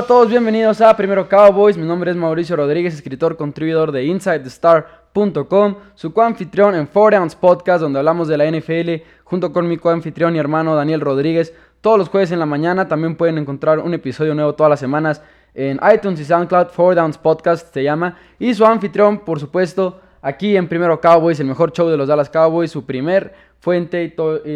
Hola a todos, bienvenidos a Primero Cowboys. Mi nombre es Mauricio Rodríguez, escritor, contribuidor de InsideTheStar.com, su coanfitrión en Four Downs Podcast, donde hablamos de la NFL, junto con mi coanfitrión y hermano Daniel Rodríguez. Todos los jueves en la mañana también pueden encontrar un episodio nuevo todas las semanas en iTunes y SoundCloud. Four Downs Podcast se llama. Y su anfitrión, por supuesto, aquí en Primero Cowboys, el mejor show de los Dallas Cowboys, su primer fuente y,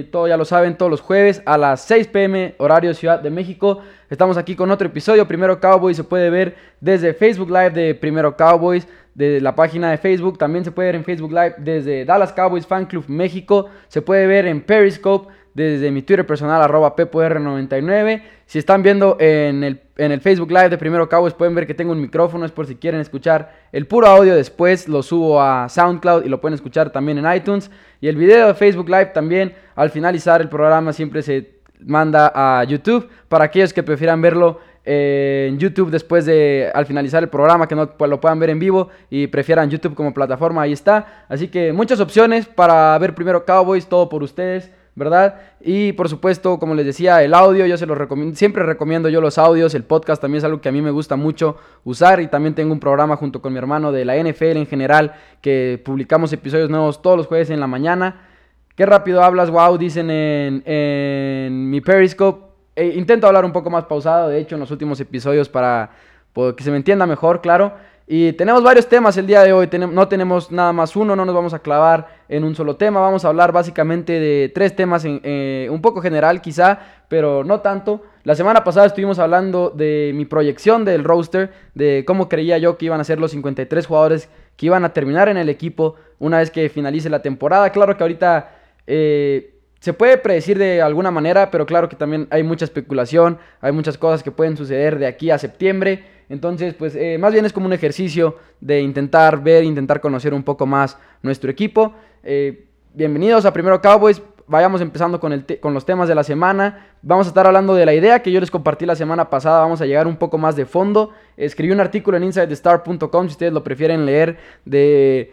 todo ya lo saben, todos los jueves a las 6 pm, horario Ciudad de México. Estamos aquí con otro episodio, Primero Cowboys, se puede ver desde Facebook Live de Primero Cowboys, de la página de Facebook, también se puede ver en Facebook Live desde Dallas Cowboys Fan Club México, se puede ver en Periscope desde mi Twitter personal, arroba PPR99. Si están viendo en el, en el Facebook Live de Primero Cowboys, pueden ver que tengo un micrófono, es por si quieren escuchar el puro audio después, lo subo a SoundCloud y lo pueden escuchar también en iTunes. Y el video de Facebook Live también, al finalizar el programa, siempre se manda a YouTube para aquellos que prefieran verlo en YouTube después de al finalizar el programa que no lo puedan ver en vivo y prefieran YouTube como plataforma ahí está así que muchas opciones para ver primero Cowboys todo por ustedes ¿verdad? Y por supuesto, como les decía, el audio, yo se los recomiendo, siempre recomiendo yo los audios, el podcast también es algo que a mí me gusta mucho usar y también tengo un programa junto con mi hermano de la NFL en general, que publicamos episodios nuevos todos los jueves en la mañana. Qué rápido hablas, wow, dicen en, mi Periscope. E intento hablar un poco más pausado, de hecho, en los últimos episodios para que se me entienda mejor, claro. Y tenemos varios temas el día de hoy, no tenemos nada más uno, no nos vamos a clavar en un solo tema, vamos a hablar básicamente de tres temas, en, eh, un poco general quizá, pero no tanto. La semana pasada estuvimos hablando de mi proyección del roster, de cómo creía yo que iban a ser los 53 jugadores que iban a terminar en el equipo una vez que finalice la temporada. Claro que ahorita... Eh, se puede predecir de alguna manera, pero claro que también hay mucha especulación, hay muchas cosas que pueden suceder de aquí a septiembre. Entonces, pues eh, más bien es como un ejercicio de intentar ver, intentar conocer un poco más nuestro equipo. Eh, bienvenidos a Primero Cowboys. Vayamos empezando con, el con los temas de la semana. Vamos a estar hablando de la idea que yo les compartí la semana pasada. Vamos a llegar un poco más de fondo. Escribí un artículo en insidethestar.com si ustedes lo prefieren leer de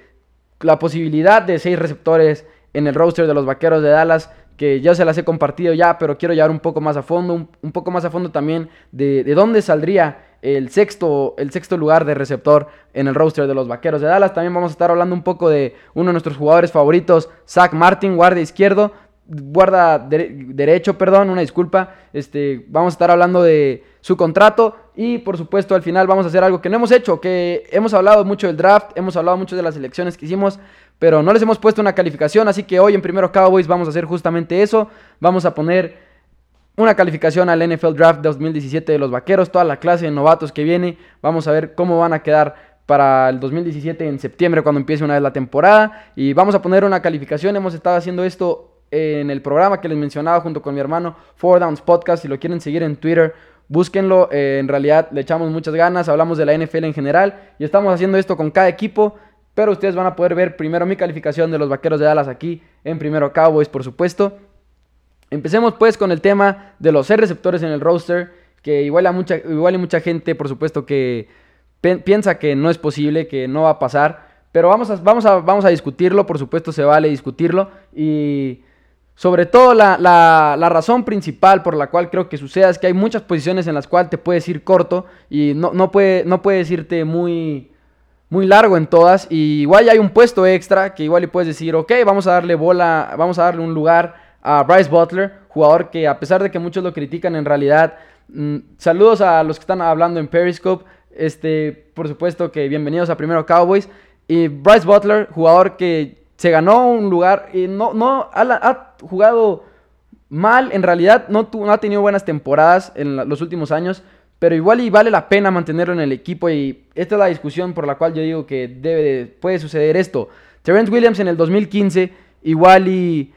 la posibilidad de seis receptores en el roster de los Vaqueros de Dallas que ya se las he compartido ya, pero quiero llevar un poco más a fondo, un, poco más a fondo también de, de, dónde saldría el sexto, el sexto lugar de receptor en el roster de los Vaqueros de Dallas. También vamos a estar hablando un poco de uno de nuestros jugadores favoritos, Zach Martin, guardia izquierdo, guarda derecho, perdón, una disculpa. Este, vamos a estar hablando de su contrato y por supuesto al final vamos a hacer algo que no hemos hecho, que hemos hablado mucho del draft, hemos hablado mucho de las elecciones que hicimos, pero no les hemos puesto una calificación, así que hoy en Primero Cowboys vamos a hacer justamente eso. Vamos a poner una calificación al NFL Draft 2017 de los Vaqueros, toda la clase de novatos que viene. Vamos a ver cómo van a quedar para el 2017 en septiembre cuando empiece una vez la temporada. Y vamos a poner una calificación. Hemos estado haciendo esto en el programa que les mencionaba junto con mi hermano Four Downs Podcast. Si lo quieren seguir en Twitter, búsquenlo. Eh, en realidad le echamos muchas ganas. Hablamos de la NFL en general. Y estamos haciendo esto con cada equipo. Pero ustedes van a poder ver primero mi calificación de los Vaqueros de Dallas aquí en Primero Cowboys, por supuesto. Empecemos pues con el tema de los receptores en el roster, que igual, mucha, igual hay mucha gente, por supuesto, que piensa que no es posible, que no va a pasar. Pero vamos a, vamos, a, vamos a discutirlo, por supuesto se vale discutirlo. Y sobre todo la, la, razón principal por la cual creo que suceda es que hay muchas posiciones en las cuales te puedes ir corto y no, no, puede, no puedes irte muy muy largo en todas. Y igual hay un puesto extra que igual le puedes decir, ok, vamos a darle bola, vamos a darle un lugar a Bryce Butler, jugador que a pesar de que muchos lo critican en realidad, mm, saludos a los que están hablando en Periscope. Este, por supuesto que bienvenidos a Primero Cowboys. Y Bryce Butler, jugador que se ganó un lugar y no, no ha, jugado mal, en realidad no, no ha tenido buenas temporadas en los últimos años, pero igual y vale la pena mantenerlo en el equipo y esta es la discusión por la cual yo digo que debe puede suceder esto. Terrence Williams en el 2015, igual y...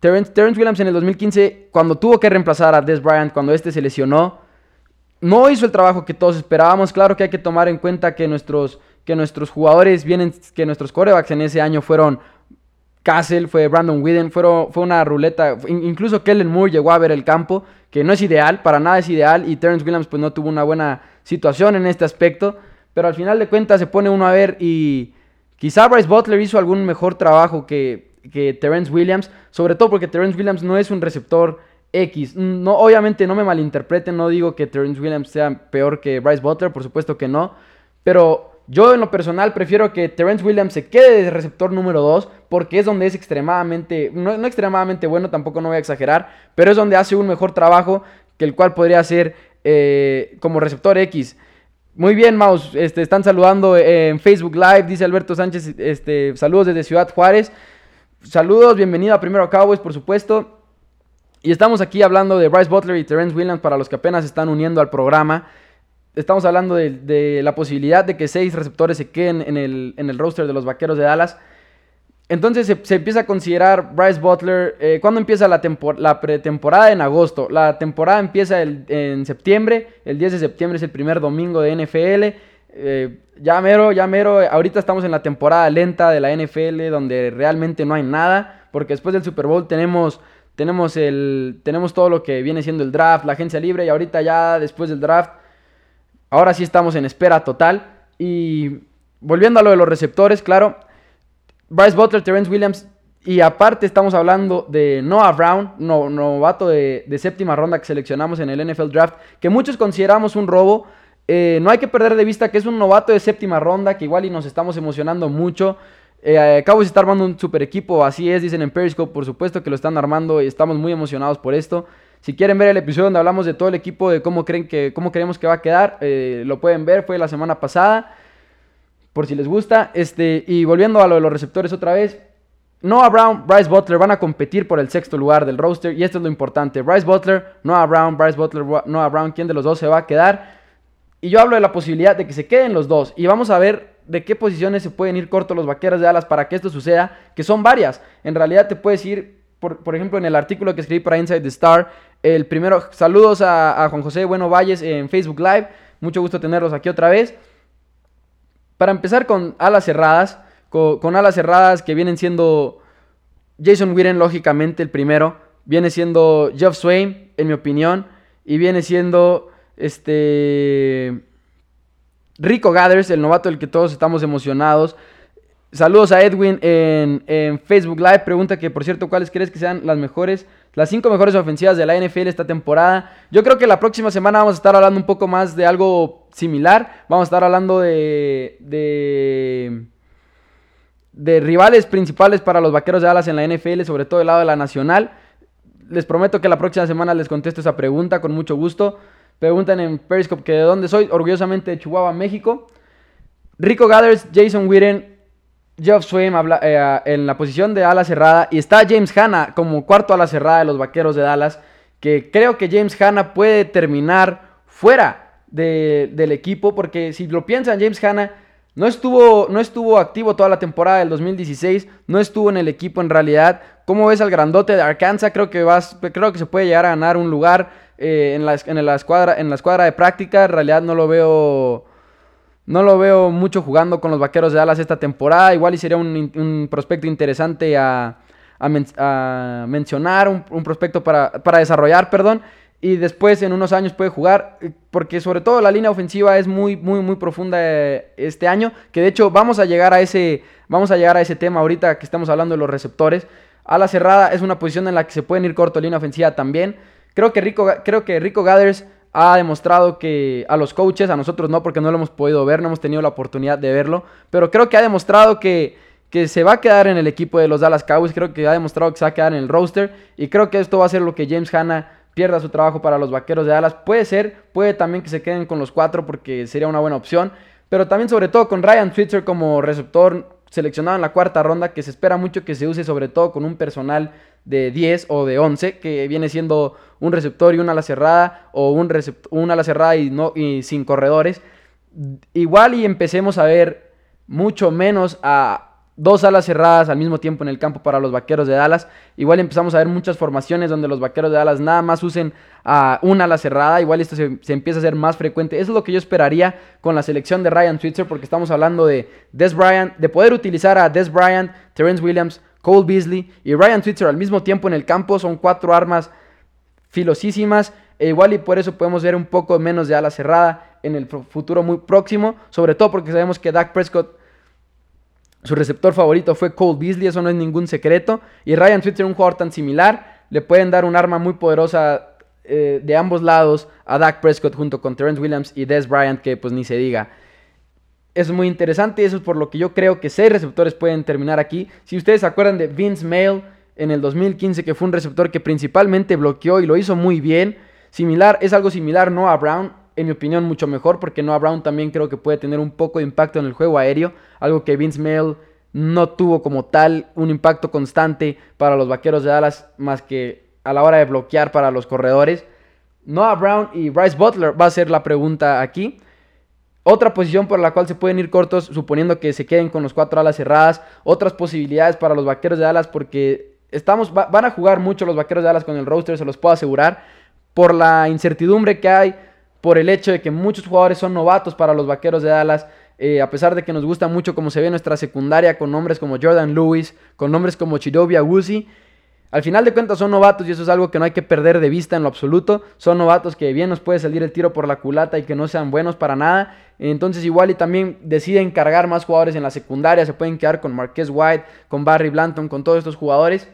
Terrence, Williams en el 2015, cuando tuvo que reemplazar a Des Bryant, cuando este se lesionó, no hizo el trabajo que todos esperábamos. Claro que hay que tomar en cuenta que nuestros, que nuestros jugadores vienen, que nuestros corebacks en ese año fueron Castle, fue Brandon Whedon, fue, una ruleta. Incluso Kellen Moore llegó a ver el campo, que no es ideal, para nada es ideal. Y Terrence Williams pues no tuvo una buena situación en este aspecto. Pero al final de cuentas se pone uno a ver y quizá Bryce Butler hizo algún mejor trabajo que, que Terrence Williams. Sobre todo porque Terrence Williams no es un receptor X. No, obviamente no me malinterpreten, no digo que Terrence Williams sea peor que Bryce Butler, por supuesto que no. Pero yo en lo personal prefiero que Terrence Williams se quede de receptor número 2 porque es donde es extremadamente, no, extremadamente bueno, tampoco no voy a exagerar, pero es donde hace un mejor trabajo que el cual podría hacer eh, como receptor X. Muy bien, Maus, este, están saludando en Facebook Live, dice Alberto Sánchez, este, saludos desde Ciudad Juárez. Saludos, bienvenido a Primero Cowboys, por supuesto. Y estamos aquí hablando de Bryce Butler y Terrence Williams para los que apenas están uniendo al programa. Estamos hablando de, la posibilidad de que seis receptores se queden en el, en roster de los Vaqueros de Dallas. Entonces se, empieza a considerar Bryce Butler. Eh, ¿Cuándo empieza la, pretemporada? En agosto. La temporada empieza en septiembre. El 10 de septiembre es el primer domingo de NFL. Eh, ya mero, ya mero. Ahorita estamos en la temporada lenta de la NFL donde realmente no hay nada. Porque después del Super Bowl tenemos tenemos, el, tenemos todo lo que viene siendo el draft, la agencia libre y ahorita ya después del draft, ahora sí estamos en espera total. Y volviendo a lo de los receptores, claro, Bryce Butler, Terrence Williams y aparte estamos hablando de Noah Brown, no, novato de, séptima ronda que seleccionamos en el NFL Draft, que muchos consideramos un robo. Eh, no hay que perder de vista que es un novato de séptima ronda, que igual y nos estamos emocionando mucho. Eh, Cowboys está armando un super equipo, así es, dicen en Periscope, por supuesto que lo están armando y estamos muy emocionados por esto. Si quieren ver el episodio donde hablamos de todo el equipo, de cómo creen que, cómo creemos que va a quedar, eh, lo pueden ver, fue la semana pasada, por si les gusta. Este, y volviendo a lo de los receptores otra vez, Noah Brown, Bryce Butler van a competir por el sexto lugar del roster y esto es lo importante. Bryce Butler, Noah Brown, Bryce Butler, Noah Brown, ¿quién de los dos se va a quedar? Y yo hablo de la posibilidad de que se queden los dos y vamos a ver de qué posiciones se pueden ir cortos los vaqueros de alas para que esto suceda, que son varias. En realidad te puedes ir, por, ejemplo, en el artículo que escribí para Inside the Star, el primero, saludos a, Juan José Bueno Valles en Facebook Live, mucho gusto tenerlos aquí otra vez. Para empezar con alas cerradas, con, alas cerradas que vienen siendo Jason Witten, lógicamente, el primero, viene siendo Jeff Swain, en mi opinión, y viene siendo este Rico Gathers, el novato del que todos estamos emocionados. Saludos a Edwin en, Facebook Live. Pregunta que, por cierto, ¿cuáles crees que sean las mejores, las cinco mejores ofensivas de la NFL esta temporada? Yo creo que la próxima semana vamos a estar hablando un poco más de algo similar. Vamos a estar hablando de, de, de rivales principales para los vaqueros de alas en la NFL, sobre todo del lado de la nacional. Les prometo que la próxima semana les contesto esa pregunta con mucho gusto. Preguntan en Periscope que de dónde soy, orgullosamente de Chihuahua, México. Rico Gathers, Jason Witten, Jeff Swain eh, en la posición de ala cerrada. Y está James Hanna como cuarto ala cerrada de los vaqueros de Dallas. Que creo que James Hanna puede terminar fuera del equipo. Porque si lo piensan, James Hanna no estuvo, no estuvo activo toda la temporada del 2016. No estuvo en el equipo en realidad. ¿Cómo ves al grandote de Arkansas? Creo que, vas, creo que se puede llegar a ganar un lugar eh, en, la, en, la escuadra, en la escuadra de práctica. En realidad no lo veo. No lo veo mucho jugando con los vaqueros de Dallas esta temporada. Igual y sería un, prospecto interesante a, mencionar, un, prospecto para, para, desarrollar, perdón. Y después en unos años puede jugar, porque sobre todo la línea ofensiva es muy, muy, muy profunda eh, este año. Que de hecho vamos a llegar a ese, vamos a llegar a ese tema ahorita que estamos hablando de los receptores. A cerrada es una posición en la que se pueden ir corto línea ofensiva también. Creo que Rico, creo que Rico Gathers ha demostrado que a los coaches, a nosotros no, porque no lo hemos podido ver, no hemos tenido la oportunidad de verlo, pero creo que ha demostrado que, que se va a quedar en el equipo de los Dallas Cowboys, creo que ha demostrado que se va a quedar en el roster y creo que esto va a ser lo que James Hanna pierda su trabajo para los Vaqueros de Dallas. Puede ser, puede también que se queden con los cuatro porque sería una buena opción, pero también sobre todo con Ryan Switzer como receptor seleccionado en la cuarta ronda, que se espera mucho que se use sobre todo con un personal de 10 o de 11, que viene siendo un receptor y una ala cerrada, o un, una ala cerrada y, no, y sin corredores. Igual y empecemos a ver mucho menos a dos alas cerradas al mismo tiempo en el campo para los vaqueros de Dallas. Igual empezamos a ver muchas formaciones donde los vaqueros de Dallas nada más usen a una ala cerrada. Igual esto se, empieza a hacer más frecuente. Eso es lo que yo esperaría con la selección de Ryan Switzer, porque estamos hablando de Des Bryant, de poder utilizar a Des Bryant, Terence Williams, Cole Beasley y Ryan Switzer al mismo tiempo en el campo. Son cuatro armas filosísimas. E igual y por eso podemos ver un poco menos de ala cerrada en el futuro muy próximo. Sobre todo porque sabemos que Dak Prescott su receptor favorito fue Cole Beasley, eso no es ningún secreto. Y Ryan Switzer, un jugador tan similar. le pueden dar un arma muy poderosa eh, de ambos lados a Dak Prescott junto con Terrence Williams y Des Bryant, que pues ni se diga. Es muy interesante y eso es por lo que yo creo que seis receptores pueden terminar aquí. Si ustedes se acuerdan de Vince Mail en el 2015, que fue un receptor que principalmente bloqueó y lo hizo muy bien. Similar, es algo similar, no a Brown, en mi opinión mucho mejor, porque Noah Brown también creo que puede tener un poco de impacto en el juego aéreo, algo que Vince Mail no tuvo como tal un impacto constante para los vaqueros de Dallas, más que a la hora de bloquear para los corredores. Noah Brown y Bryce Butler va a ser la pregunta aquí. Otra posición por la cual se pueden ir cortos, suponiendo que se queden con los cuatro alas cerradas. Otras posibilidades para los vaqueros de Dallas, porque estamos, van a jugar mucho los vaqueros de Dallas con el roster, se los puedo asegurar. Por la incertidumbre que hay, por el hecho de que muchos jugadores son novatos para los vaqueros de Dallas. Eh, a pesar de que nos gusta mucho como se ve nuestra secundaria con nombres como Jordan Lewis, con nombres como Chidobia Wuzi, al final de cuentas son novatos y eso es algo que no hay que perder de vista en lo absoluto. Son novatos que bien nos puede salir el tiro por la culata y que no sean buenos para nada. Entonces igual y también deciden cargar más jugadores en la secundaria. Se pueden quedar con Marquez White, con Barry Blanton, con todos estos jugadores.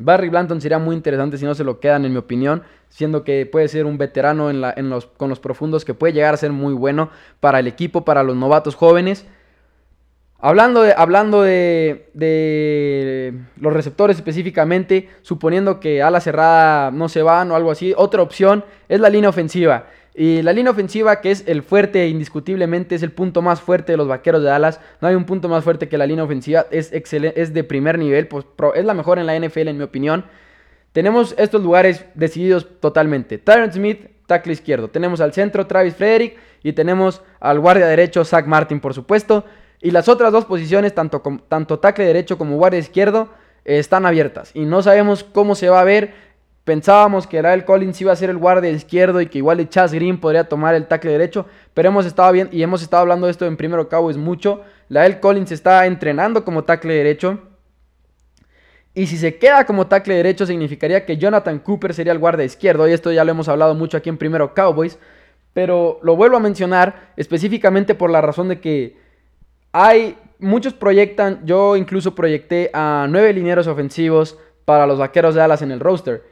Barry Blanton sería muy interesante si no se lo quedan en mi opinión. Siendo que puede ser un veterano con los profundos que puede llegar a ser muy bueno para el equipo, para los novatos jóvenes. Hablando de, hablando de, los receptores específicamente, suponiendo que a la cerrada no se van o algo así, otra opción es la línea ofensiva. Y la línea ofensiva, que es el fuerte, indiscutiblemente, es el punto más fuerte de los vaqueros de Dallas. No hay un punto más fuerte que la línea ofensiva. Es, es de primer nivel, pues, es la mejor en la NFL, en mi opinión. Tenemos estos lugares decididos totalmente. Tyron Smith, tackle izquierdo. Tenemos al centro Travis Frederick y tenemos al guardia derecho Zach Martin, por supuesto. Y las otras dos posiciones, tanto, tanto tackle derecho como guardia izquierdo, están abiertas. Y no sabemos cómo se va a ver. Pensábamos que Rael Collins iba a ser el guardia izquierdo y que igual Chas Green podría tomar el tackle derecho. Pero hemos estado bien y hemos estado hablando de esto en primero cabo es mucho. Lael Collins está entrenando como tackle derecho. Y si se queda como tackle derecho significaría que Jonathan Cooper sería el guardia izquierdo. Y esto ya lo hemos hablado mucho aquí en primero Cowboys. Pero lo vuelvo a mencionar específicamente por la razón de que hay, muchos proyectan, yo incluso proyecté a nueve linieros ofensivos para los vaqueros de alas en el roster.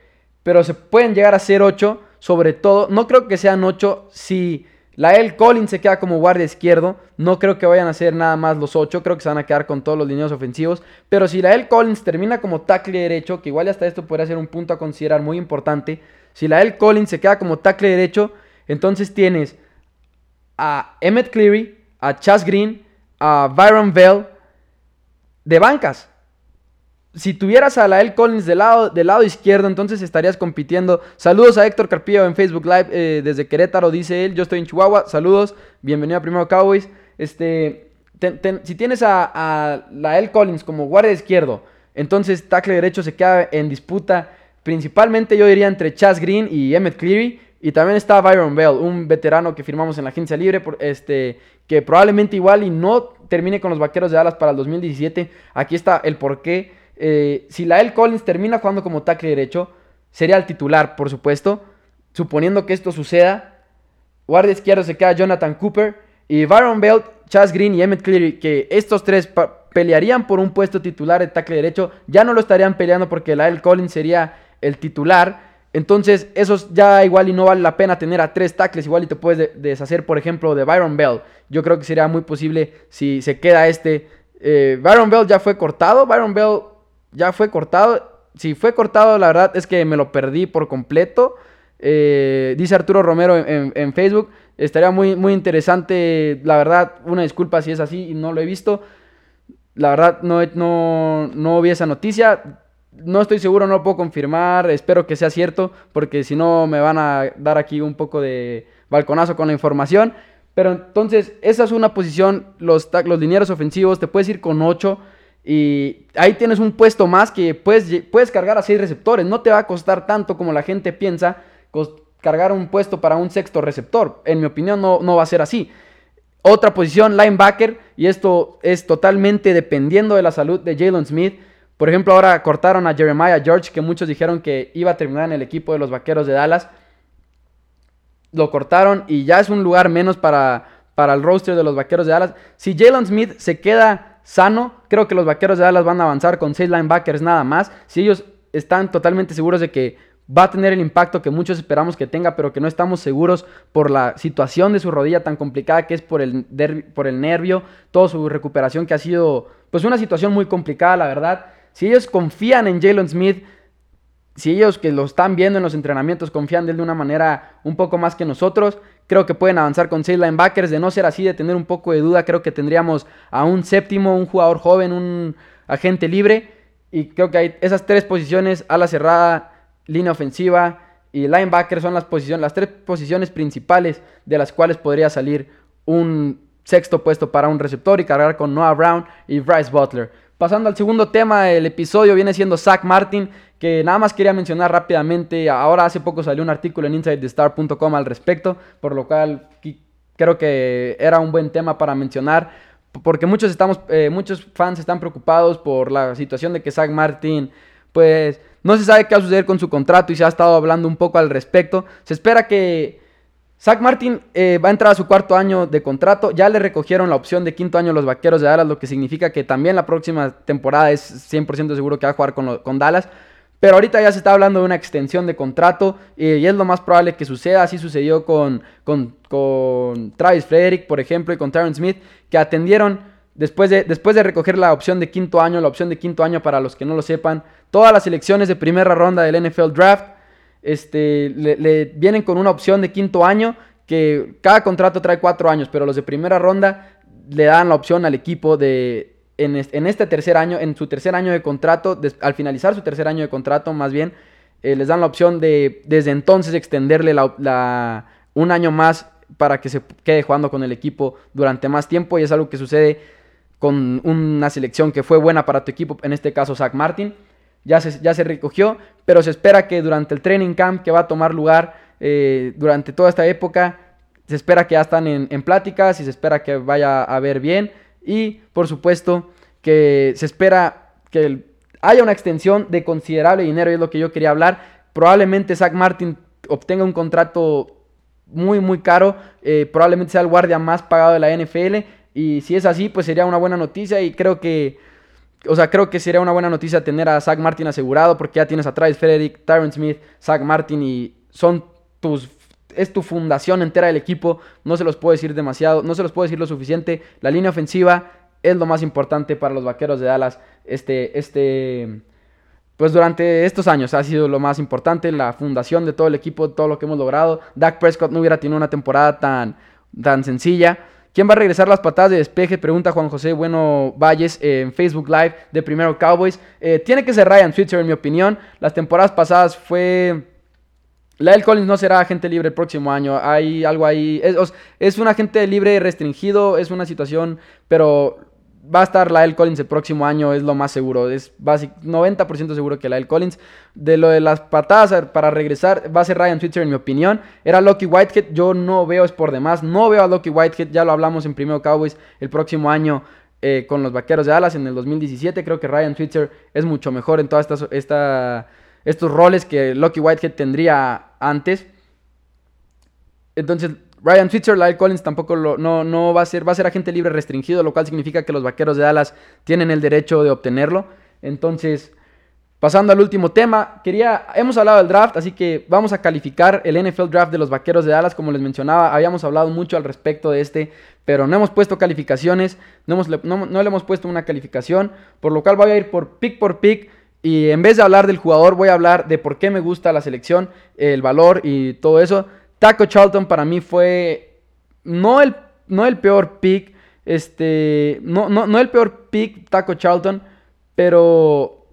Pero se pueden llegar a ser ocho, sobre todo, no creo que sean ocho si la L. Collins se queda como guardia izquierdo. No creo que vayan a ser nada más los ocho, creo que se van a quedar con todos los linieros ofensivos. Pero si la L. Collins termina como tackle derecho, que igual hasta esto podría ser un punto a considerar muy importante. Si la L. Collins se queda como tackle derecho, entonces tienes a Emmett Cleary, a Chas Green, a Byron Bell de bancas. Si tuvieras a la L. Collins del lado, del lado izquierdo, entonces estarías compitiendo. Saludos a Héctor Carpillo en Facebook Live eh, desde Querétaro, dice él. Yo estoy en Chihuahua. Saludos, bienvenido a Primero Cowboys. Este, si tienes a, a la L. Collins como guardia izquierdo, entonces tackle derecho se queda en disputa. Principalmente yo diría entre Chas Green y Emmett Cleary. Y también está Byron Bell, un veterano que firmamos en la agencia libre, este, que probablemente igual y no termine con los Vaqueros de Dallas para el 2017. Aquí está el porqué. Eh, si Lael Collins termina jugando como tackle derecho, sería el titular, por supuesto. Suponiendo que esto suceda, guardia izquierdo se queda Jonathan Cooper y Byron Bell, Chas Green y Emmett Cleary, que estos tres pelearían por un puesto titular de tackle derecho, ya no lo estarían peleando porque Lael Collins sería el titular. Entonces, esos ya igual y no vale la pena tener a tres tackles. Igual y te puedes deshacer, por ejemplo, de Byron Bell. Yo creo que sería muy posible si se queda este. Eh, Byron Bell ya fue cortado. Byron Bell ya fue cortado. Si fue cortado, la verdad es que me lo perdí por completo. Eh, dice Arturo Romero en, Facebook. Estaría muy, muy interesante. La verdad, una disculpa si es así y no lo he visto. La verdad, no, no, no vi esa noticia no estoy seguro, no lo puedo confirmar, espero que sea cierto, porque si no me van a dar aquí un poco de balconazo con la información. Pero entonces, esa es una posición, los, los linieros ofensivos, te puedes ir con 8 y ahí tienes un puesto más que puedes, puedes cargar a 6 receptores. No te va a costar tanto como la gente piensa cargar un puesto para un sexto receptor. En mi opinión no, no va a ser así. Otra posición, linebacker, y esto es totalmente dependiendo de la salud de Jalen Smith. Por ejemplo, ahora cortaron a Jeremiah George, que muchos dijeron que iba a terminar en el equipo de los Vaqueros de Dallas. Lo cortaron y ya es un lugar menos para, para el roster de los Vaqueros de Dallas. Si Jalen Smith se queda sano, creo que los Vaqueros de Dallas van a avanzar con seis linebackers nada más. Si ellos están totalmente seguros de que va a tener el impacto que muchos esperamos que tenga, pero que no estamos seguros por la situación de su rodilla tan complicada que es por el, por el nervio, toda su recuperación que ha sido pues una situación muy complicada, la verdad. Si ellos confían en Jalen Smith, si ellos que lo están viendo en los entrenamientos confían de él de una manera un poco más que nosotros, creo que pueden avanzar con seis linebackers. De no ser así, de tener un poco de duda, creo que tendríamos a un séptimo, un jugador joven, un agente libre. Y creo que hay esas tres posiciones, a la cerrada, línea ofensiva y linebacker son las posiciones, las tres posiciones principales de las cuales podría salir un sexto puesto para un receptor y cargar con Noah Brown y Bryce Butler. Pasando al segundo tema, el episodio viene siendo Zach Martin, que nada más quería mencionar rápidamente. Ahora hace poco salió un artículo en InsideTheStar.com al respecto, por lo cual creo que era un buen tema para mencionar, porque muchos, estamos, eh, muchos fans están preocupados por la situación de que Zach Martin, pues no se sabe qué va a suceder con su contrato y se ha estado hablando un poco al respecto. Se espera que Zach Martin eh, va a entrar a su cuarto año de contrato. Ya le recogieron la opción de quinto año a los vaqueros de Dallas, lo que significa que también la próxima temporada es 100% seguro que va a jugar con, Dallas. Pero ahorita ya se está hablando de una extensión de contrato y es lo más probable que suceda. Así sucedió con, con, con Travis Frederick, por ejemplo, y con Tyron Smith, que atendieron después de, después de recoger la opción de quinto año. La opción de quinto año, para los que no lo sepan, todas las selecciones de primera ronda del NFL Draft este, le, vienen con una opción de quinto año, que cada contrato trae cuatro años, pero los de primera ronda le dan la opción al equipo de, en, este tercer año, en su tercer año de contrato, al finalizar su tercer año de contrato, más bien, eh, les dan la opción de desde entonces extenderle la, un año más para que se quede jugando con el equipo durante más tiempo. Y es algo que sucede con una selección que fue buena para tu equipo, en este caso Zach Martin ya se, ya se recogió, pero se espera que durante el training camp que va a tomar lugar eh, durante toda esta época, se espera que ya están en, pláticas y se espera que vaya a ver bien. Y por supuesto que se espera que haya una extensión de considerable dinero, y es lo que yo quería hablar. Probablemente Zach Martin obtenga un contrato muy, muy caro. Eh, probablemente sea el guardia más pagado de la NFL. Y si es así, pues sería una buena noticia. Y creo que o sea, creo que sería una buena noticia tener a Zach Martin asegurado porque ya tienes a Travis Frederick, Tyron Smith, Zach Martin y son tus es tu fundación entera del equipo, no se los puedo decir demasiado, no se los puedo decir lo suficiente. La línea ofensiva es lo más importante para los Vaqueros de Dallas este este pues durante estos años ha sido lo más importante, la fundación de todo el equipo, todo lo que hemos logrado. Dak Prescott no hubiera tenido una temporada tan tan sencilla. ¿Quién va a regresar las patadas de despeje? Pregunta Juan José Bueno Valles en Facebook Live de Primero Cowboys. Eh, tiene que ser Ryan Switzer, en mi opinión. Las temporadas pasadas fue. Lyle Collins no será agente libre el próximo año. Hay algo ahí. Es, es un agente libre restringido. Es una situación. Pero va a estar Lyle Collins el próximo año, es lo más seguro. Es 90% seguro que Lyle Collins. De lo de las patadas para regresar, va a ser Ryan Switzer en mi opinión. Era Loki Whitehead, yo no veo es por demás. No veo a Loki Whitehead, ya lo hablamos en Primero Cowboys el próximo año. Eh, con los Vaqueros de Dallas en el 2017, creo que Ryan Switzer es mucho mejor en todos esta, estos roles que Loki Whitehead tendría antes. Entonces, Ryan Switzer, Lyle Collins tampoco lo, no, no va a ser, va a ser agente libre restringido, lo cual significa que los vaqueros de Dallas tienen el derecho de obtenerlo. Entonces, pasando al último tema, quería, hemos hablado del draft, así que vamos a calificar el NFL draft de los vaqueros de Dallas, como les mencionaba, habíamos hablado mucho al respecto de este, pero no hemos puesto calificaciones, no, hemos, no, no le hemos puesto una calificación, por lo cual voy a ir por pick por pick. Y en vez de hablar del jugador, voy a hablar de por qué me gusta la selección, el valor y todo eso. Taco Charlton para mí fue no el, no el peor pick, este, no, no, no el peor pick Taco Charlton, pero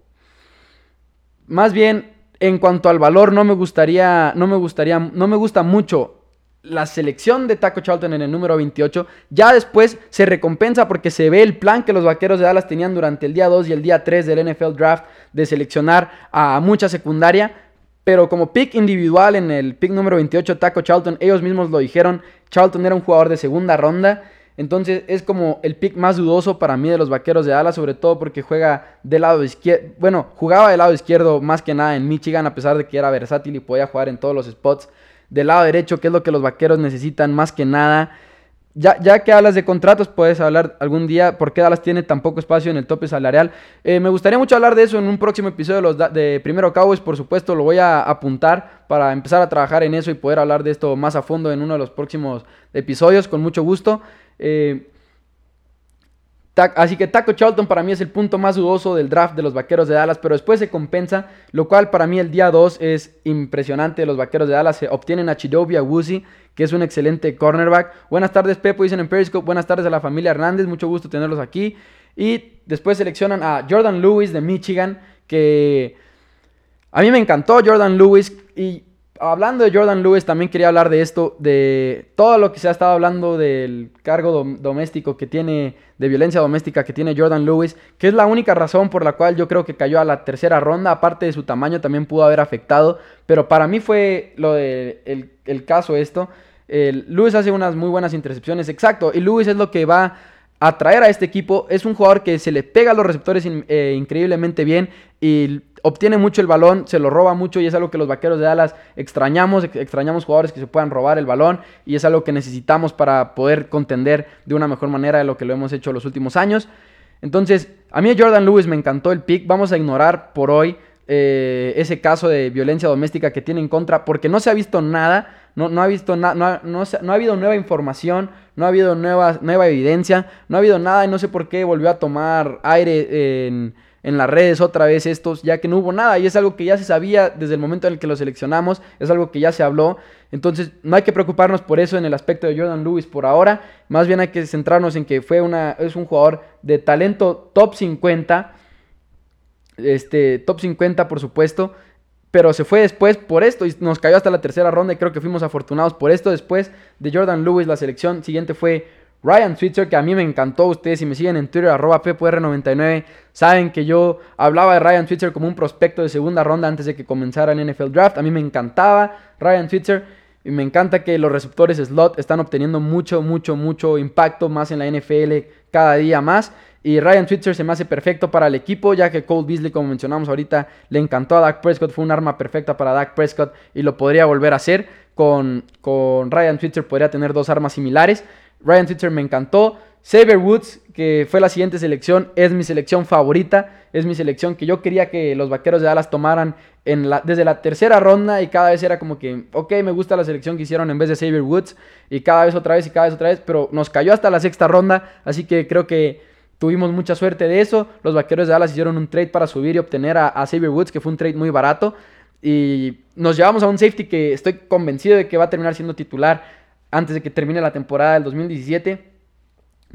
más bien en cuanto al valor no me gustaría, no me gustaría, no me gusta mucho la selección de Taco Charlton en el número 28. Ya después se recompensa porque se ve el plan que los vaqueros de Dallas tenían durante el día 2 y el día 3 del NFL Draft de seleccionar a mucha secundaria. Pero como pick individual en el pick número 28, Taco Charlton, ellos mismos lo dijeron, Charlton era un jugador de segunda ronda. Entonces es como el pick más dudoso para mí de los vaqueros de Dallas, sobre todo porque juega del lado izquierdo. Bueno, jugaba del lado izquierdo más que nada en Michigan, a pesar de que era versátil y podía jugar en todos los spots. Del lado derecho, que es lo que los vaqueros necesitan más que nada. Ya, ya que hablas de contratos, puedes hablar algún día por qué Dallas tiene tan poco espacio en el tope salarial. Eh, me gustaría mucho hablar de eso en un próximo episodio de, los de Primero Cowboys, por supuesto, lo voy a apuntar para empezar a trabajar en eso y poder hablar de esto más a fondo en uno de los próximos episodios, con mucho gusto. Eh, Así que Taco Charlton para mí es el punto más dudoso del draft de los Vaqueros de Dallas, pero después se compensa, lo cual para mí el día 2 es impresionante. Los Vaqueros de Dallas se obtienen a Chidobe Awuzie, que es un excelente cornerback. Buenas tardes, Pepo, dicen en Periscope. Buenas tardes a la familia Hernández, mucho gusto tenerlos aquí. Y después seleccionan a Jordan Lewis de Michigan, que a mí me encantó Jordan Lewis y hablando de Jordan Lewis, también quería hablar de esto, de todo lo que se ha estado hablando del cargo doméstico que tiene, de violencia doméstica que tiene Jordan Lewis, que es la única razón por la cual yo creo que cayó a la tercera ronda, aparte de su tamaño también pudo haber afectado, pero para mí fue lo de el, caso esto. Lewis hace unas muy buenas intercepciones, exacto, y Lewis es lo que va a traer a este equipo. Es un jugador que se le pega a los receptores eh, increíblemente bien y obtiene mucho el balón, se lo roba mucho y es algo que los vaqueros de Dallas extrañamos, extrañamos jugadores que se puedan robar el balón y es algo que necesitamos para poder contender de una mejor manera de lo que lo hemos hecho los últimos años. Entonces, a mmí Jordan Lewis me encantó el pick, vamos a ignorar por hoy eh, ese caso de violencia doméstica que tiene en contra porque no se ha visto nada, no, no ha visto no, no, ha habido nueva información, no ha habido nueva, nueva evidencia, no ha habido nada y no sé por qué volvió a tomar aire en en las redes otra vez estos, ya que no hubo nada y es algo que ya se sabía desde el momento en el que lo seleccionamos, es algo que ya se habló, entonces no hay que preocuparnos por eso en el aspecto de Jordan Lewis por ahora, más bien hay que centrarnos en que fue una, es un jugador de talento top 50, este, top 50 por supuesto, pero se fue después por esto y nos cayó hasta la tercera ronda y creo que fuimos afortunados por esto. Después de Jordan Lewis, la selección siguiente fue Ryan Switzer, que a mí me encantó. Ustedes, si me siguen en Twitter, arroba PPR99, saben que yo hablaba de Ryan Switzer como un prospecto de segunda ronda antes de que comenzara el NFL Draft. A mí me encantaba Ryan Switzer. Y me encanta que los receptores slot están obteniendo mucho, mucho, mucho impacto más en la NFL cada día más. Y Ryan Switzer se me hace perfecto para el equipo, ya que Cole Beasley, como mencionamos ahorita, le encantó a Dak Prescott. Fue un arma perfecta para Dak Prescott y lo podría volver a hacer. Con, con Ryan Switzer podría tener dos armas similares. Ryan Switzer me encantó. Saber Woods, que fue la siguiente selección, es mi selección favorita. Es mi selección que yo quería que los vaqueros de Dallas tomaran en la, desde la tercera ronda. Y cada vez era como que, ok, me gusta la selección que hicieron en vez de Saber Woods. Y cada vez otra vez y cada vez otra vez. Pero nos cayó hasta la sexta ronda. Así que creo que tuvimos mucha suerte de eso. Los vaqueros de Dallas hicieron un trade para subir y obtener a, a Woods, que fue un trade muy barato. Y nos llevamos a un safety que estoy convencido de que va a terminar siendo titular antes de que termine la temporada del 2017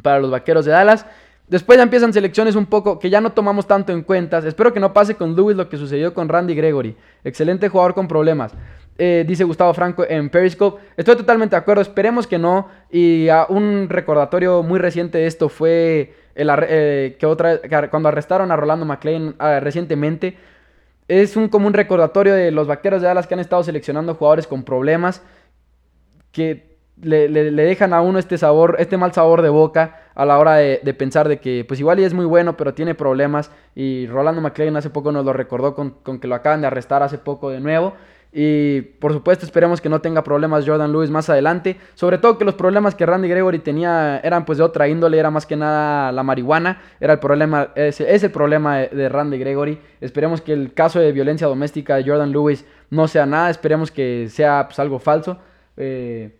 para los Vaqueros de Dallas. Después ya empiezan selecciones un poco que ya no tomamos tanto en cuenta. Espero que no pase con Lewis lo que sucedió con Randy Gregory. Excelente jugador con problemas. Eh, dice Gustavo Franco en Periscope. Estoy totalmente de acuerdo. Esperemos que no. Y un recordatorio muy reciente de esto fue el, eh, que otra, cuando arrestaron a Rolando McLean ah, recientemente. Es un común recordatorio de los vaqueros de Dallas que han estado seleccionando jugadores con problemas. Que le, dejan a uno este sabor, este mal sabor de boca a la hora de, pensar de que pues igual y es muy bueno, pero tiene problemas. Y Rolando McLean hace poco nos lo recordó con, que lo acaban de arrestar hace poco de nuevo. Y por supuesto esperemos que no tenga problemas Jordan Lewis más adelante. Sobre todo que los problemas que Randy Gregory tenía eran pues de otra índole, era más que nada la marihuana. Era el problema, es, es el problema de, Randy Gregory. Esperemos que el caso de violencia doméstica de Jordan Lewis no sea nada. Esperemos que sea pues, algo falso. Eh,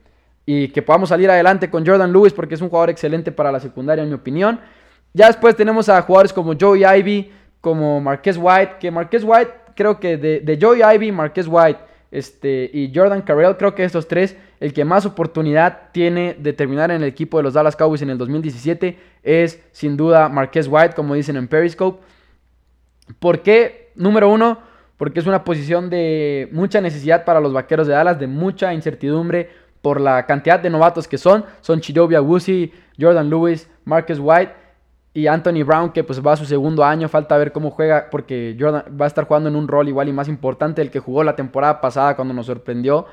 y que podamos salir adelante con Jordan Lewis porque es un jugador excelente para la secundaria en mi opinión. Ya después tenemos a jugadores como Joey Ivy, como Marquez White, que Marquez White creo que de, Joey Ivy, Marquez White este, y Jordan Carrell, creo que estos tres, el que más oportunidad tiene de terminar en el equipo de los Dallas Cowboys en el 2017 es sin duda Marquez White, como dicen en Periscope. ¿Por qué? Número uno, porque es una posición de mucha necesidad para los vaqueros de Dallas, de mucha incertidumbre, por la cantidad de novatos que son. Son Chidobia Wusi, Jordan Lewis, Marcus White y Anthony Brown, que pues va a su segundo año. Falta ver cómo juega, porque Jordan va a estar jugando en un rol igual y más importante el que jugó la temporada pasada cuando nos sorprendió.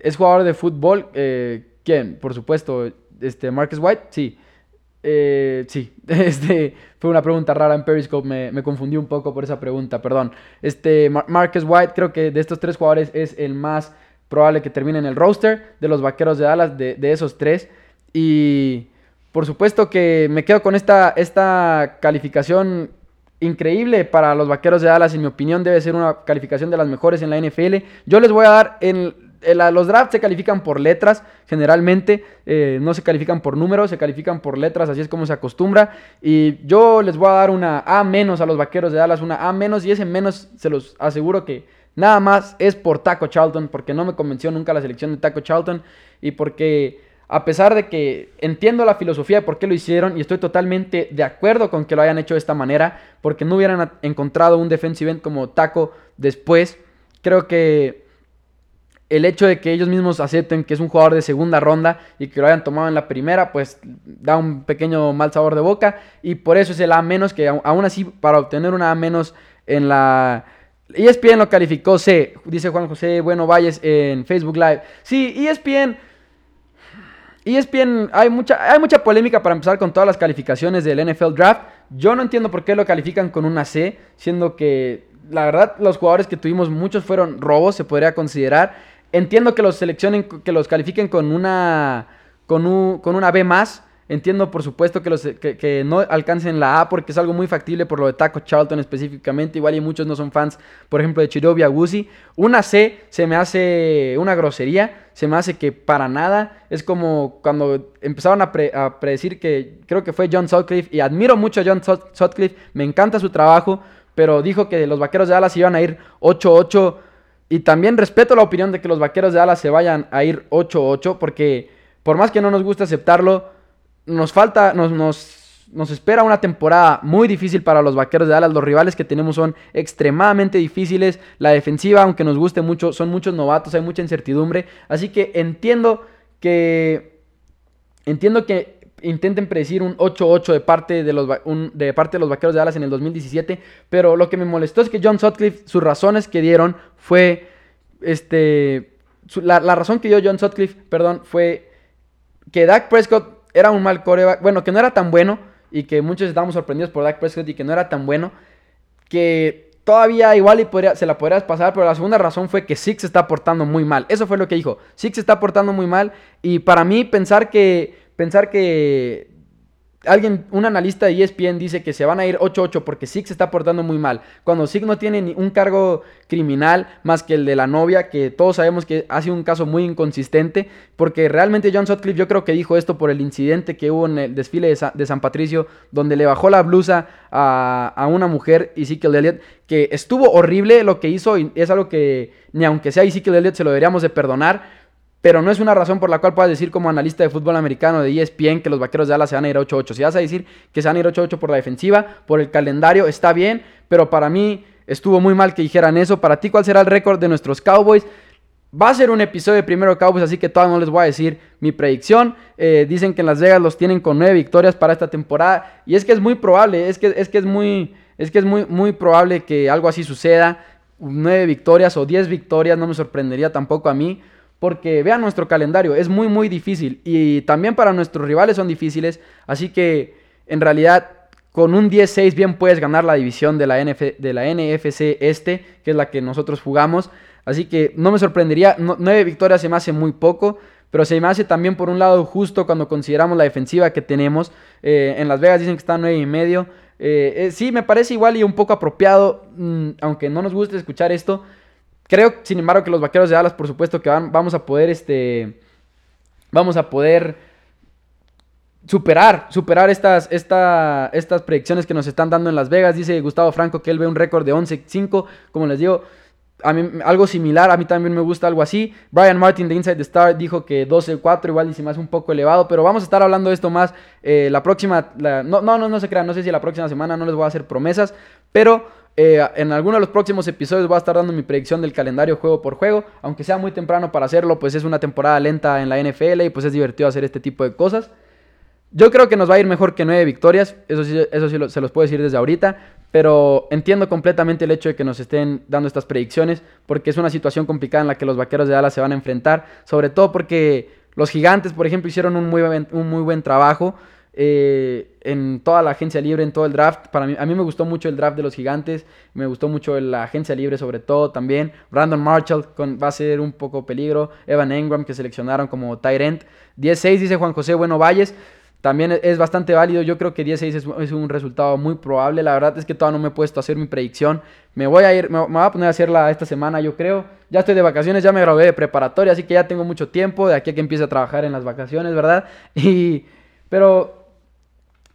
Es jugador de fútbol. Eh, ¿Quién? Por supuesto, este, Marcus White, sí. Eh, sí, este, fue una pregunta rara en Periscope, me, me, confundí un poco por esa pregunta, perdón. Este, Marcus White creo que de estos tres jugadores es el más probable que termine en el roster de los Vaqueros de Dallas, de, esos tres. Y por supuesto que me quedo con esta, esta calificación increíble para los Vaqueros de Dallas. En mi opinión debe ser una calificación de las mejores en la NFL. Yo les voy a dar en los drafts se califican por letras, generalmente eh, no se califican por números, se califican por letras, así es como se acostumbra. Y yo les voy a dar una A menos a los vaqueros de Dallas, una A menos, y ese menos se los aseguro que nada más es por Taco Charlton, porque no me convenció nunca la selección de Taco Charlton y porque a pesar de que entiendo la filosofía de por qué lo hicieron y estoy totalmente de acuerdo con que lo hayan hecho de esta manera, porque no hubieran encontrado un defensive end como Taco después, creo que el hecho de que ellos mismos acepten que es un jugador de segunda ronda y que lo hayan tomado en la primera, pues da un pequeño mal sabor de boca. Y por eso es el A menos, que aún así, para obtener una A menos en la. ESPN lo calificó C, dice Juan José Bueno Valles en Facebook Live. Sí, ESPN. ESPN, hay mucha, hay mucha polémica para empezar con todas las calificaciones del NFL Draft. Yo no entiendo por qué lo califican con una C, siendo que la verdad los jugadores que tuvimos muchos fueron robos, se podría considerar. Entiendo que los seleccionen, que los califiquen con una, con, un, con una B más. Entiendo, por supuesto, que, los, que, no alcancen la A porque es algo muy factible por lo de Taco Charlton específicamente. Igual y muchos no son fans, por ejemplo, de Chirobi Agusi. Una C se me hace una grosería. Se me hace que para nada. Es como cuando empezaron a, predecir que creo que fue John Sutcliffe. Y admiro mucho a John Sutcliffe. Me encanta su trabajo. Pero dijo que los vaqueros de Dallas iban a ir 8-8 y también respeto la opinión de que los vaqueros de Dallas se vayan a ir 8-8, porque por más que no nos guste aceptarlo, nos falta, nos, nos, nos, espera una temporada muy difícil para los vaqueros de Dallas. Los rivales que tenemos son extremadamente difíciles. La defensiva, aunque nos guste mucho, son muchos novatos, hay mucha incertidumbre. Así que entiendo que. Entiendo que intenten predecir un 8-8 de, parte de, los, de parte de los Vaqueros de Dallas en el 2017, pero lo que me molestó es que John Sutcliffe, sus razones que dieron fue, este, la, razón que dio John Sutcliffe, perdón, fue que Dak Prescott era un mal coreback, bueno, que no era tan bueno y que muchos estábamos sorprendidos por Dak Prescott y que no era tan bueno, que todavía igual y se la podrías pasar, pero la segunda razón fue que Six está portando muy mal. Eso fue lo que dijo. Six está portando muy mal y para mí pensar que pensar que alguien, un analista de ESPN dice que se van a ir 8-8 porque Sig se está portando muy mal. Cuando Sig no tiene ni un cargo criminal más que el de la novia, que todos sabemos que ha sido un caso muy inconsistente, porque realmente John Sutcliffe yo creo que dijo esto por el incidente que hubo en el desfile de, San Patricio, donde le bajó la blusa a, una mujer, Ezekiel Elliott, que estuvo horrible lo que hizo y es algo que ni aunque sea Ezekiel Elliott se lo deberíamos de perdonar pero no es una razón por la cual puedas decir como analista de fútbol americano de ESPN que los vaqueros de Dallas se van a ir 8-8. Si vas a decir que se van a ir 8-8 por la defensiva, por el calendario, está bien, pero para mí estuvo muy mal que dijeran eso. Para ti, ¿cuál será el récord de nuestros Cowboys? Va a ser un episodio de primero Cowboys, así que todavía no les voy a decir mi predicción. Eh, dicen que en Las Vegas los tienen con nueve victorias para esta temporada. Y es que es muy probable, es que es, que es, muy, es, que es muy, muy probable que algo así suceda. Nueve victorias o diez victorias, no me sorprendería tampoco a mí. Porque vean nuestro calendario, es muy muy difícil y también para nuestros rivales son difíciles, así que en realidad con un 10-6 bien puedes ganar la división de la, NFC este, que es la que nosotros jugamos, así que no me sorprendería, nueve victorias se me hace muy poco, pero se me hace también por un lado justo cuando consideramos la defensiva que tenemos, eh, en Las Vegas dicen que está nueve y medio, eh, eh, sí, me parece igual y un poco apropiado, mm, aunque no nos guste escuchar esto, Creo, sin embargo, que los vaqueros de Dallas, por supuesto, que van, vamos a poder, este, vamos a poder superar, superar estas, estas predicciones que nos están dando en Las Vegas. Dice Gustavo Franco que él ve un récord de 11-5, como les digo, algo similar, a mí también me gusta algo así. Brian Martin de Inside the Star dijo que 12-4 igual y más un poco elevado, pero vamos a estar hablando de esto más eh, la próxima, no, no, no, no se crean, no sé si la próxima semana no les voy a hacer promesas, pero eh, en alguno de los próximos episodios voy a estar dando mi predicción del calendario juego por juego. Aunque sea muy temprano para hacerlo, pues es una temporada lenta en la NFL y pues es divertido hacer este tipo de cosas. Yo creo que nos va a ir mejor que nueve victorias, eso sí, eso sí se los puedo decir desde ahorita, pero entiendo completamente el hecho de que nos estén dando estas predicciones, porque es una situación complicada en la que los vaqueros de Dallas se van a enfrentar, sobre todo porque los gigantes, por ejemplo, hicieron un muy un muy buen trabajo eh, en toda la agencia libre, en todo el draft. Para mí, a mí me gustó mucho el draft de los gigantes, me gustó mucho la agencia libre sobre todo también. Brandon Marshall va a ser un poco peligro. Evan Engram que seleccionaron como tight end. 10-6 dice Juan José Bueno Valles. También es bastante válido. Yo creo que 10-6 es, un resultado muy probable. La verdad es que todavía no me he puesto a hacer mi predicción. Me voy a ir, me, voy a poner a hacerla esta semana, yo creo. Ya estoy de vacaciones, ya me grabé de preparatoria, así que ya tengo mucho tiempo de aquí a que empiece a trabajar en las vacaciones, ¿verdad? Y, pero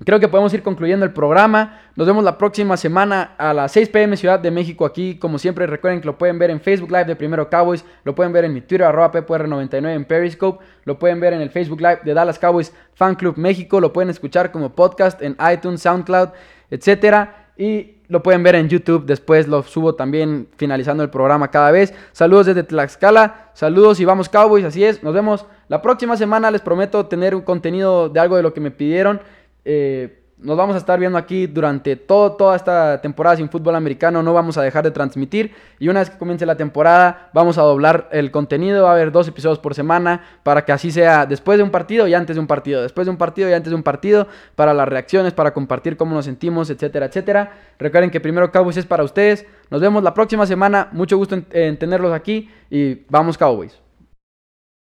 Creo que podemos ir concluyendo el programa. Nos vemos la próxima semana a las 6 pm Ciudad de México aquí. Como siempre, recuerden que lo pueden ver en Facebook Live de Primero Cowboys. Lo pueden ver en mi Twitter, arroba PPR99 en Periscope. Lo pueden ver en el Facebook Live de Dallas Cowboys Fan Club México. Lo pueden escuchar como podcast en iTunes, SoundCloud, etc. Y lo pueden ver en YouTube. Después lo subo también finalizando el programa cada vez. Saludos desde Tlaxcala. Saludos y vamos Cowboys. Así es. Nos vemos la próxima semana. Les prometo tener un contenido de algo de lo que me pidieron. Eh, nos vamos a estar viendo aquí durante todo, toda esta temporada sin fútbol americano. No vamos a dejar de transmitir. Y una vez que comience la temporada, vamos a doblar el contenido. Va a haber dos episodios por semana para que así sea después de un partido y antes de un partido. Después de un partido y antes de un partido. Para las reacciones, para compartir cómo nos sentimos, etcétera, etcétera. Recuerden que primero Cowboys es para ustedes. Nos vemos la próxima semana. Mucho gusto en tenerlos aquí. Y vamos Cowboys.